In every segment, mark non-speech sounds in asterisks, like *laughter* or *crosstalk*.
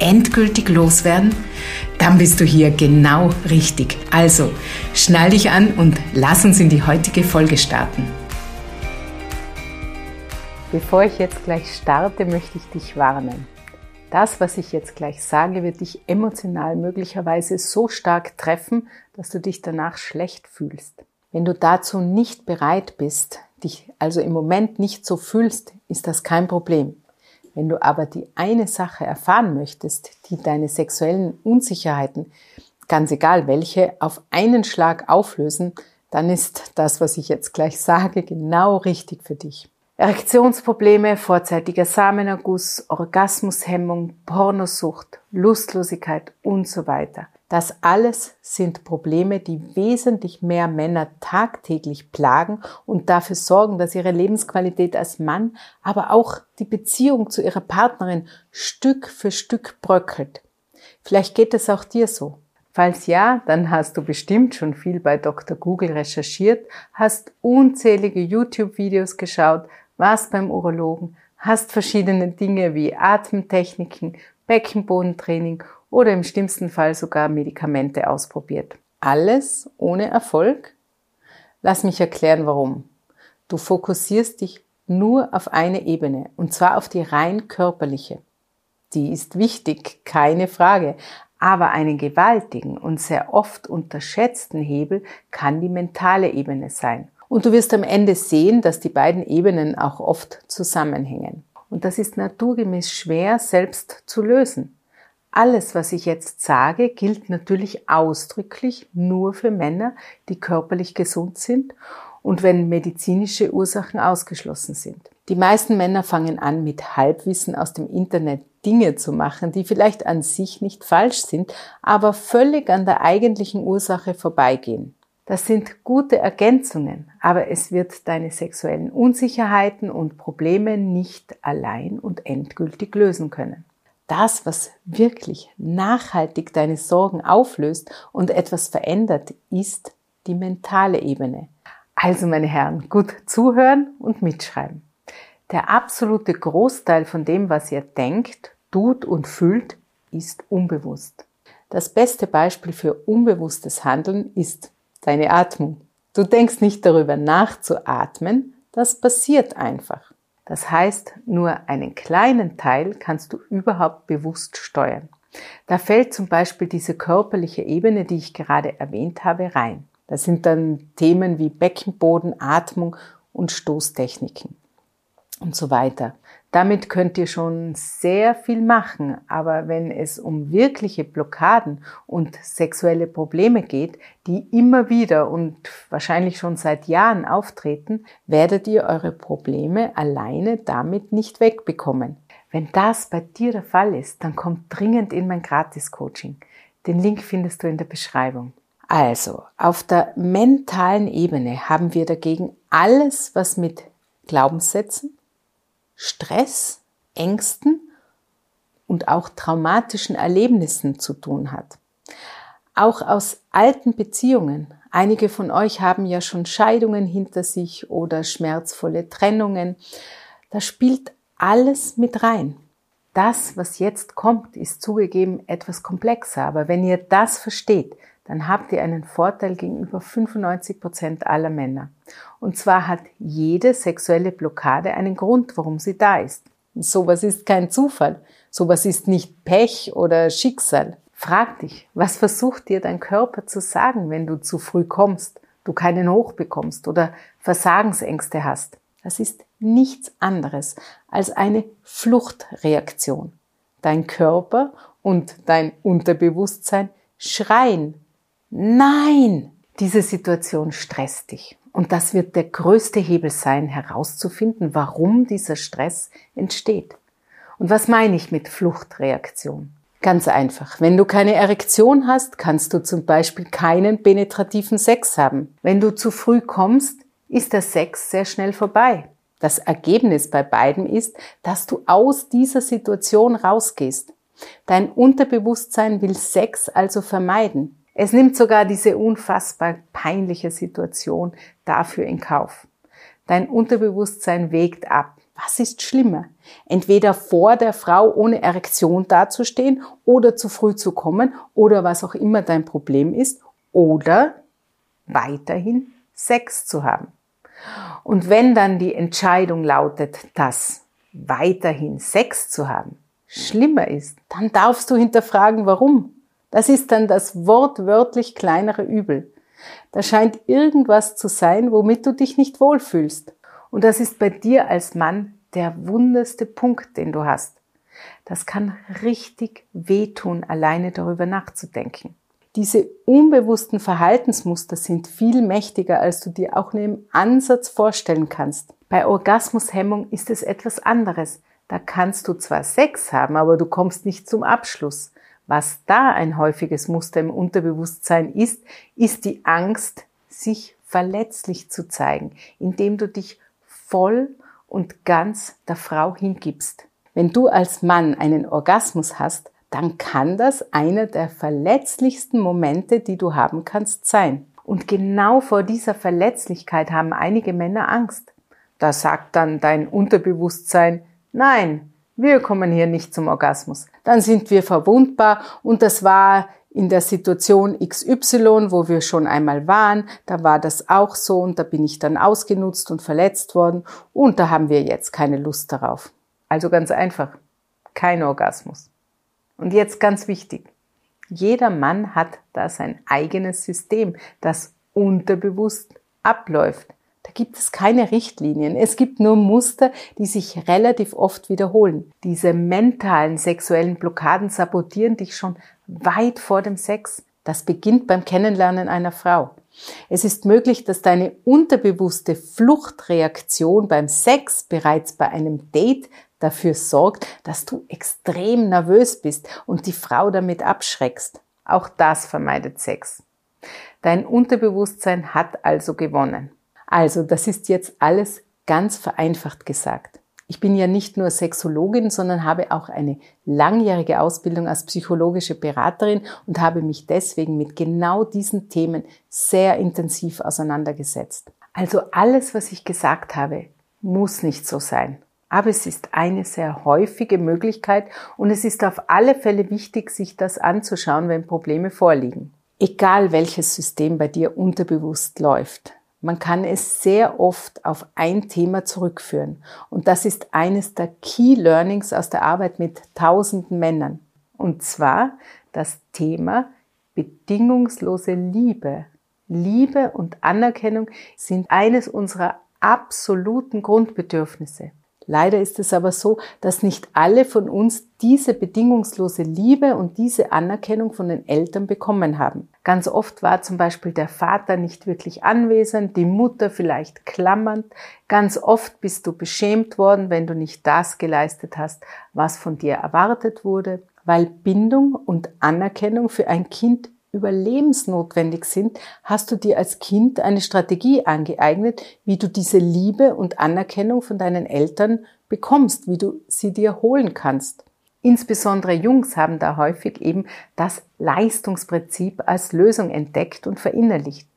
endgültig loswerden? Dann bist du hier genau richtig. Also, schnall dich an und lass uns in die heutige Folge starten. Bevor ich jetzt gleich starte, möchte ich dich warnen. Das, was ich jetzt gleich sage, wird dich emotional möglicherweise so stark treffen, dass du dich danach schlecht fühlst. Wenn du dazu nicht bereit bist, dich also im Moment nicht so fühlst, ist das kein Problem. Wenn du aber die eine Sache erfahren möchtest, die deine sexuellen Unsicherheiten, ganz egal welche, auf einen Schlag auflösen, dann ist das, was ich jetzt gleich sage, genau richtig für dich. Erektionsprobleme, vorzeitiger Samenerguss, Orgasmushemmung, Pornosucht, Lustlosigkeit und so weiter. Das alles sind Probleme, die wesentlich mehr Männer tagtäglich plagen und dafür sorgen, dass ihre Lebensqualität als Mann, aber auch die Beziehung zu ihrer Partnerin Stück für Stück bröckelt. Vielleicht geht es auch dir so. Falls ja, dann hast du bestimmt schon viel bei Dr. Google recherchiert, hast unzählige YouTube-Videos geschaut, warst beim Urologen, hast verschiedene Dinge wie Atemtechniken, Beckenbodentraining oder im schlimmsten Fall sogar Medikamente ausprobiert. Alles ohne Erfolg? Lass mich erklären, warum. Du fokussierst dich nur auf eine Ebene, und zwar auf die rein körperliche. Die ist wichtig, keine Frage, aber einen gewaltigen und sehr oft unterschätzten Hebel kann die mentale Ebene sein. Und du wirst am Ende sehen, dass die beiden Ebenen auch oft zusammenhängen. Und das ist naturgemäß schwer selbst zu lösen. Alles, was ich jetzt sage, gilt natürlich ausdrücklich nur für Männer, die körperlich gesund sind und wenn medizinische Ursachen ausgeschlossen sind. Die meisten Männer fangen an, mit Halbwissen aus dem Internet Dinge zu machen, die vielleicht an sich nicht falsch sind, aber völlig an der eigentlichen Ursache vorbeigehen. Das sind gute Ergänzungen, aber es wird deine sexuellen Unsicherheiten und Probleme nicht allein und endgültig lösen können das, was wirklich nachhaltig deine Sorgen auflöst und etwas verändert, ist die mentale Ebene. Also meine Herren, gut zuhören und mitschreiben. Der absolute Großteil von dem, was ihr denkt, tut und fühlt, ist unbewusst. Das beste Beispiel für unbewusstes Handeln ist deine Atmung. Du denkst nicht darüber nachzuatmen, das passiert einfach. Das heißt, nur einen kleinen Teil kannst du überhaupt bewusst steuern. Da fällt zum Beispiel diese körperliche Ebene, die ich gerade erwähnt habe, rein. Das sind dann Themen wie Beckenboden, Atmung und Stoßtechniken und so weiter. Damit könnt ihr schon sehr viel machen, aber wenn es um wirkliche Blockaden und sexuelle Probleme geht, die immer wieder und wahrscheinlich schon seit Jahren auftreten, werdet ihr eure Probleme alleine damit nicht wegbekommen. Wenn das bei dir der Fall ist, dann kommt dringend in mein Gratis-Coaching. Den Link findest du in der Beschreibung. Also, auf der mentalen Ebene haben wir dagegen alles, was mit Glaubenssätzen, Stress, Ängsten und auch traumatischen Erlebnissen zu tun hat. Auch aus alten Beziehungen. Einige von euch haben ja schon Scheidungen hinter sich oder schmerzvolle Trennungen. Da spielt alles mit rein. Das, was jetzt kommt, ist zugegeben etwas komplexer, aber wenn ihr das versteht, dann habt ihr einen Vorteil gegenüber 95 Prozent aller Männer. Und zwar hat jede sexuelle Blockade einen Grund, warum sie da ist. Sowas ist kein Zufall. Sowas ist nicht Pech oder Schicksal. Frag dich, was versucht dir dein Körper zu sagen, wenn du zu früh kommst, du keinen Hoch bekommst oder Versagensängste hast? Das ist nichts anderes als eine Fluchtreaktion. Dein Körper und dein Unterbewusstsein schreien Nein, diese Situation stresst dich. Und das wird der größte Hebel sein, herauszufinden, warum dieser Stress entsteht. Und was meine ich mit Fluchtreaktion? Ganz einfach. Wenn du keine Erektion hast, kannst du zum Beispiel keinen penetrativen Sex haben. Wenn du zu früh kommst, ist der Sex sehr schnell vorbei. Das Ergebnis bei beiden ist, dass du aus dieser Situation rausgehst. Dein Unterbewusstsein will Sex also vermeiden. Es nimmt sogar diese unfassbar peinliche Situation dafür in Kauf. Dein Unterbewusstsein wägt ab. Was ist schlimmer? Entweder vor der Frau ohne Erektion dazustehen oder zu früh zu kommen oder was auch immer dein Problem ist oder weiterhin Sex zu haben. Und wenn dann die Entscheidung lautet, dass weiterhin Sex zu haben schlimmer ist, dann darfst du hinterfragen, warum. Das ist dann das wortwörtlich kleinere Übel. Da scheint irgendwas zu sein, womit du dich nicht wohlfühlst. Und das ist bei dir als Mann der wunderste Punkt, den du hast. Das kann richtig wehtun, alleine darüber nachzudenken. Diese unbewussten Verhaltensmuster sind viel mächtiger, als du dir auch nur im Ansatz vorstellen kannst. Bei Orgasmushemmung ist es etwas anderes. Da kannst du zwar Sex haben, aber du kommst nicht zum Abschluss. Was da ein häufiges Muster im Unterbewusstsein ist, ist die Angst, sich verletzlich zu zeigen, indem du dich voll und ganz der Frau hingibst. Wenn du als Mann einen Orgasmus hast, dann kann das einer der verletzlichsten Momente, die du haben kannst, sein. Und genau vor dieser Verletzlichkeit haben einige Männer Angst. Da sagt dann dein Unterbewusstsein, nein, wir kommen hier nicht zum Orgasmus. Dann sind wir verwundbar und das war in der Situation XY, wo wir schon einmal waren, da war das auch so und da bin ich dann ausgenutzt und verletzt worden und da haben wir jetzt keine Lust darauf. Also ganz einfach, kein Orgasmus. Und jetzt ganz wichtig, jeder Mann hat da sein eigenes System, das unterbewusst abläuft. Da gibt es keine Richtlinien. Es gibt nur Muster, die sich relativ oft wiederholen. Diese mentalen sexuellen Blockaden sabotieren dich schon weit vor dem Sex. Das beginnt beim Kennenlernen einer Frau. Es ist möglich, dass deine unterbewusste Fluchtreaktion beim Sex bereits bei einem Date dafür sorgt, dass du extrem nervös bist und die Frau damit abschreckst. Auch das vermeidet Sex. Dein Unterbewusstsein hat also gewonnen. Also, das ist jetzt alles ganz vereinfacht gesagt. Ich bin ja nicht nur Sexologin, sondern habe auch eine langjährige Ausbildung als psychologische Beraterin und habe mich deswegen mit genau diesen Themen sehr intensiv auseinandergesetzt. Also alles, was ich gesagt habe, muss nicht so sein. Aber es ist eine sehr häufige Möglichkeit und es ist auf alle Fälle wichtig, sich das anzuschauen, wenn Probleme vorliegen. Egal welches System bei dir unterbewusst läuft. Man kann es sehr oft auf ein Thema zurückführen. Und das ist eines der Key Learnings aus der Arbeit mit tausenden Männern. Und zwar das Thema bedingungslose Liebe. Liebe und Anerkennung sind eines unserer absoluten Grundbedürfnisse. Leider ist es aber so, dass nicht alle von uns diese bedingungslose Liebe und diese Anerkennung von den Eltern bekommen haben. Ganz oft war zum Beispiel der Vater nicht wirklich anwesend, die Mutter vielleicht klammernd. Ganz oft bist du beschämt worden, wenn du nicht das geleistet hast, was von dir erwartet wurde, weil Bindung und Anerkennung für ein Kind überlebensnotwendig sind, hast du dir als Kind eine Strategie angeeignet, wie du diese Liebe und Anerkennung von deinen Eltern bekommst, wie du sie dir holen kannst. Insbesondere Jungs haben da häufig eben das Leistungsprinzip als Lösung entdeckt und verinnerlicht.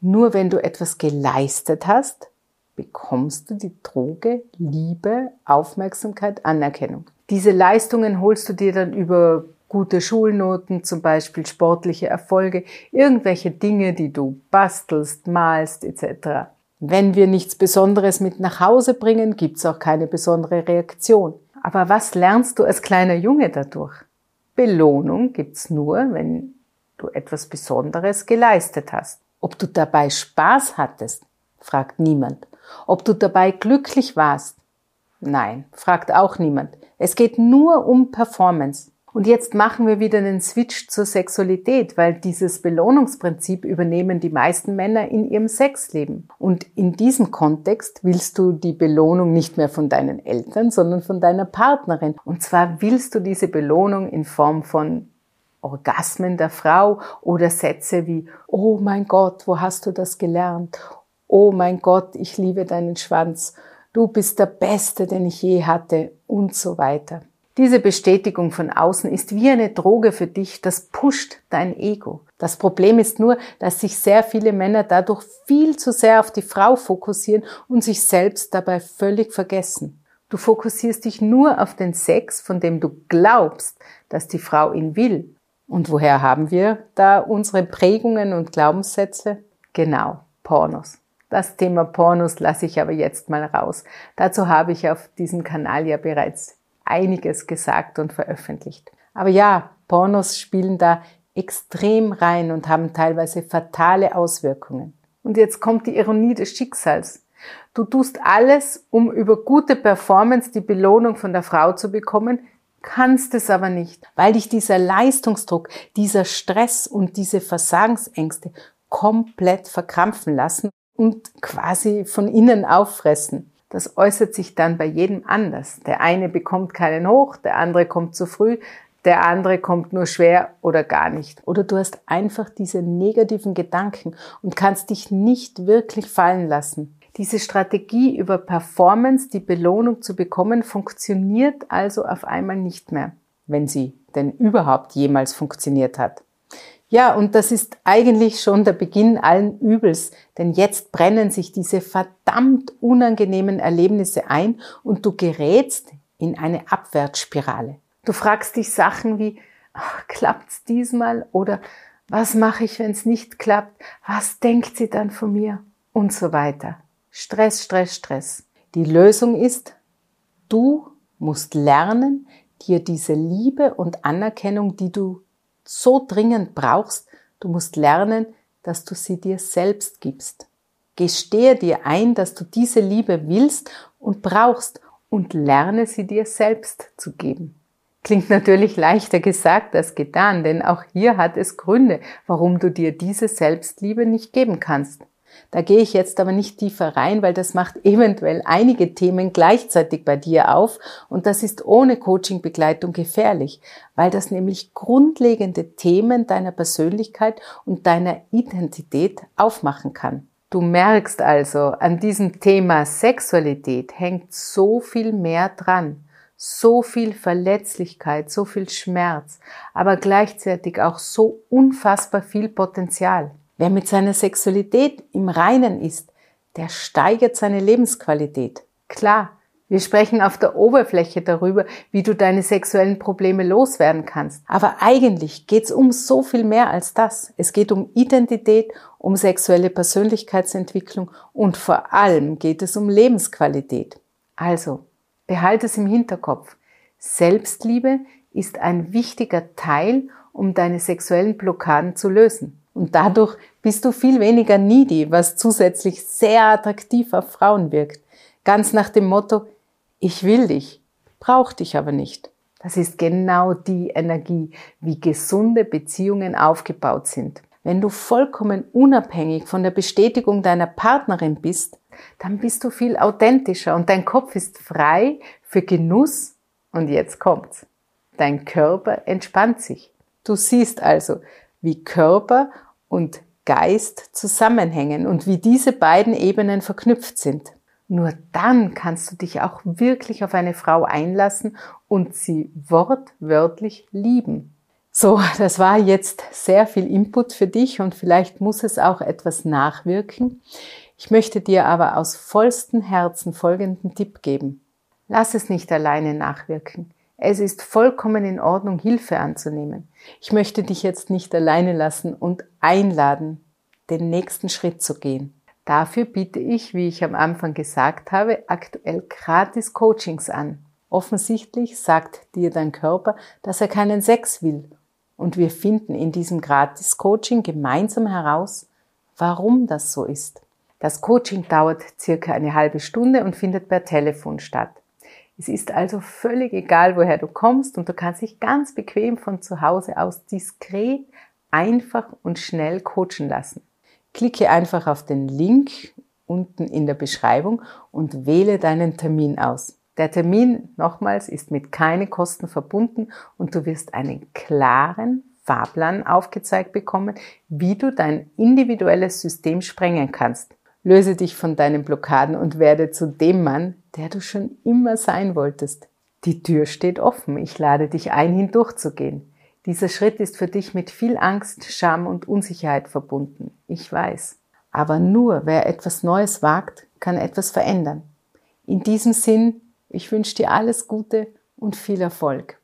Nur wenn du etwas geleistet hast, bekommst du die Droge Liebe, Aufmerksamkeit, Anerkennung. Diese Leistungen holst du dir dann über gute Schulnoten, zum Beispiel sportliche Erfolge, irgendwelche Dinge, die du bastelst, malst etc. Wenn wir nichts Besonderes mit nach Hause bringen, gibt's auch keine besondere Reaktion. Aber was lernst du als kleiner Junge dadurch? Belohnung gibt's nur, wenn du etwas Besonderes geleistet hast. Ob du dabei Spaß hattest, fragt niemand. Ob du dabei glücklich warst? Nein, fragt auch niemand. Es geht nur um Performance. Und jetzt machen wir wieder einen Switch zur Sexualität, weil dieses Belohnungsprinzip übernehmen die meisten Männer in ihrem Sexleben. Und in diesem Kontext willst du die Belohnung nicht mehr von deinen Eltern, sondern von deiner Partnerin. Und zwar willst du diese Belohnung in Form von Orgasmen der Frau oder Sätze wie, oh mein Gott, wo hast du das gelernt? Oh mein Gott, ich liebe deinen Schwanz. Du bist der Beste, den ich je hatte und so weiter. Diese Bestätigung von außen ist wie eine Droge für dich, das pusht dein Ego. Das Problem ist nur, dass sich sehr viele Männer dadurch viel zu sehr auf die Frau fokussieren und sich selbst dabei völlig vergessen. Du fokussierst dich nur auf den Sex, von dem du glaubst, dass die Frau ihn will. Und woher haben wir da unsere Prägungen und Glaubenssätze? Genau, Pornos. Das Thema Pornos lasse ich aber jetzt mal raus. Dazu habe ich auf diesem Kanal ja bereits einiges gesagt und veröffentlicht. Aber ja, Pornos spielen da extrem rein und haben teilweise fatale Auswirkungen. Und jetzt kommt die Ironie des Schicksals. Du tust alles, um über gute Performance die Belohnung von der Frau zu bekommen, kannst es aber nicht, weil dich dieser Leistungsdruck, dieser Stress und diese Versagensängste komplett verkrampfen lassen und quasi von innen auffressen. Das äußert sich dann bei jedem anders. Der eine bekommt keinen hoch, der andere kommt zu früh, der andere kommt nur schwer oder gar nicht. Oder du hast einfach diese negativen Gedanken und kannst dich nicht wirklich fallen lassen. Diese Strategie über Performance, die Belohnung zu bekommen, funktioniert also auf einmal nicht mehr, wenn sie denn überhaupt jemals funktioniert hat. Ja, und das ist eigentlich schon der Beginn allen Übels, denn jetzt brennen sich diese verdammt unangenehmen Erlebnisse ein und du gerätst in eine Abwärtsspirale. Du fragst dich Sachen wie, klappt's diesmal oder was mache ich, wenn es nicht klappt? Was denkt sie dann von mir? Und so weiter. Stress, Stress, Stress. Die Lösung ist, du musst lernen, dir diese Liebe und Anerkennung, die du so dringend brauchst, du musst lernen, dass du sie dir selbst gibst. Gestehe dir ein, dass du diese Liebe willst und brauchst und lerne sie dir selbst zu geben. Klingt natürlich leichter gesagt als getan, denn auch hier hat es Gründe, warum du dir diese Selbstliebe nicht geben kannst. Da gehe ich jetzt aber nicht tiefer rein, weil das macht *laughs* eventuell einige Themen gleichzeitig bei dir auf und das ist ohne Coaching-Begleitung gefährlich, weil das nämlich grundlegende Themen deiner Persönlichkeit und deiner Identität aufmachen kann. Du merkst also, an diesem Thema Sexualität hängt so viel mehr dran, so viel Verletzlichkeit, so viel Schmerz, aber gleichzeitig auch so unfassbar viel Potenzial. Wer mit seiner Sexualität im Reinen ist, der steigert seine Lebensqualität. Klar, wir sprechen auf der Oberfläche darüber, wie du deine sexuellen Probleme loswerden kannst. Aber eigentlich geht's um so viel mehr als das. Es geht um Identität, um sexuelle Persönlichkeitsentwicklung und vor allem geht es um Lebensqualität. Also, behalte es im Hinterkopf. Selbstliebe ist ein wichtiger Teil, um deine sexuellen Blockaden zu lösen. Und dadurch bist du viel weniger needy, was zusätzlich sehr attraktiv auf Frauen wirkt. Ganz nach dem Motto, ich will dich, brauch dich aber nicht. Das ist genau die Energie, wie gesunde Beziehungen aufgebaut sind. Wenn du vollkommen unabhängig von der Bestätigung deiner Partnerin bist, dann bist du viel authentischer und dein Kopf ist frei für Genuss und jetzt kommt's. Dein Körper entspannt sich. Du siehst also, wie Körper und Geist zusammenhängen und wie diese beiden Ebenen verknüpft sind. Nur dann kannst du dich auch wirklich auf eine Frau einlassen und sie wortwörtlich lieben. So, das war jetzt sehr viel Input für dich und vielleicht muss es auch etwas nachwirken. Ich möchte dir aber aus vollstem Herzen folgenden Tipp geben. Lass es nicht alleine nachwirken. Es ist vollkommen in Ordnung, Hilfe anzunehmen. Ich möchte dich jetzt nicht alleine lassen und einladen, den nächsten Schritt zu gehen. Dafür biete ich, wie ich am Anfang gesagt habe, aktuell gratis Coachings an. Offensichtlich sagt dir dein Körper, dass er keinen Sex will. Und wir finden in diesem gratis Coaching gemeinsam heraus, warum das so ist. Das Coaching dauert circa eine halbe Stunde und findet per Telefon statt. Es ist also völlig egal, woher du kommst und du kannst dich ganz bequem von zu Hause aus diskret, einfach und schnell coachen lassen. Klicke einfach auf den Link unten in der Beschreibung und wähle deinen Termin aus. Der Termin, nochmals, ist mit keine Kosten verbunden und du wirst einen klaren Fahrplan aufgezeigt bekommen, wie du dein individuelles System sprengen kannst. Löse dich von deinen Blockaden und werde zu dem Mann, der du schon immer sein wolltest. Die Tür steht offen. Ich lade dich ein, hindurchzugehen. Dieser Schritt ist für dich mit viel Angst, Scham und Unsicherheit verbunden. Ich weiß. Aber nur wer etwas Neues wagt, kann etwas verändern. In diesem Sinn, ich wünsche dir alles Gute und viel Erfolg.